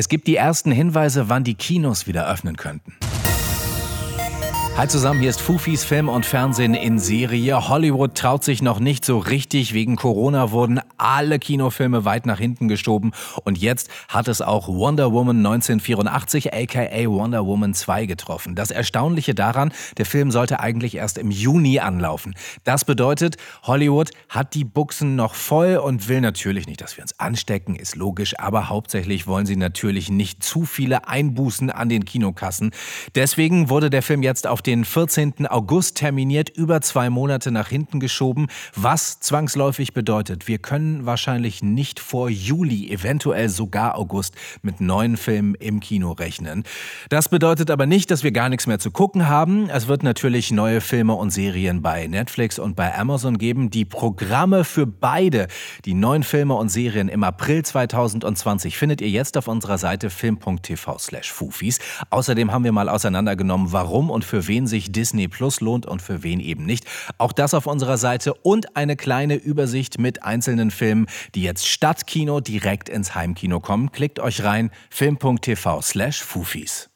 Es gibt die ersten Hinweise, wann die Kinos wieder öffnen könnten. Hi zusammen, hier ist Fufis Film und Fernsehen in Serie. Hollywood traut sich noch nicht so richtig. Wegen Corona wurden alle Kinofilme weit nach hinten geschoben. Und jetzt hat es auch Wonder Woman 1984, aka Wonder Woman 2 getroffen. Das Erstaunliche daran, der Film sollte eigentlich erst im Juni anlaufen. Das bedeutet, Hollywood hat die Buchsen noch voll und will natürlich nicht, dass wir uns anstecken, ist logisch. Aber hauptsächlich wollen sie natürlich nicht zu viele Einbußen an den Kinokassen. Deswegen wurde der Film jetzt auf den den 14. August terminiert, über zwei Monate nach hinten geschoben, was zwangsläufig bedeutet, wir können wahrscheinlich nicht vor Juli, eventuell sogar August mit neuen Filmen im Kino rechnen. Das bedeutet aber nicht, dass wir gar nichts mehr zu gucken haben. Es wird natürlich neue Filme und Serien bei Netflix und bei Amazon geben. Die Programme für beide, die neuen Filme und Serien im April 2020 findet ihr jetzt auf unserer Seite film.tv slash Fufis. Außerdem haben wir mal auseinandergenommen, warum und für wen wen sich Disney Plus lohnt und für wen eben nicht. Auch das auf unserer Seite und eine kleine Übersicht mit einzelnen Filmen, die jetzt statt Kino direkt ins Heimkino kommen. Klickt euch rein film.tv slash Fufis.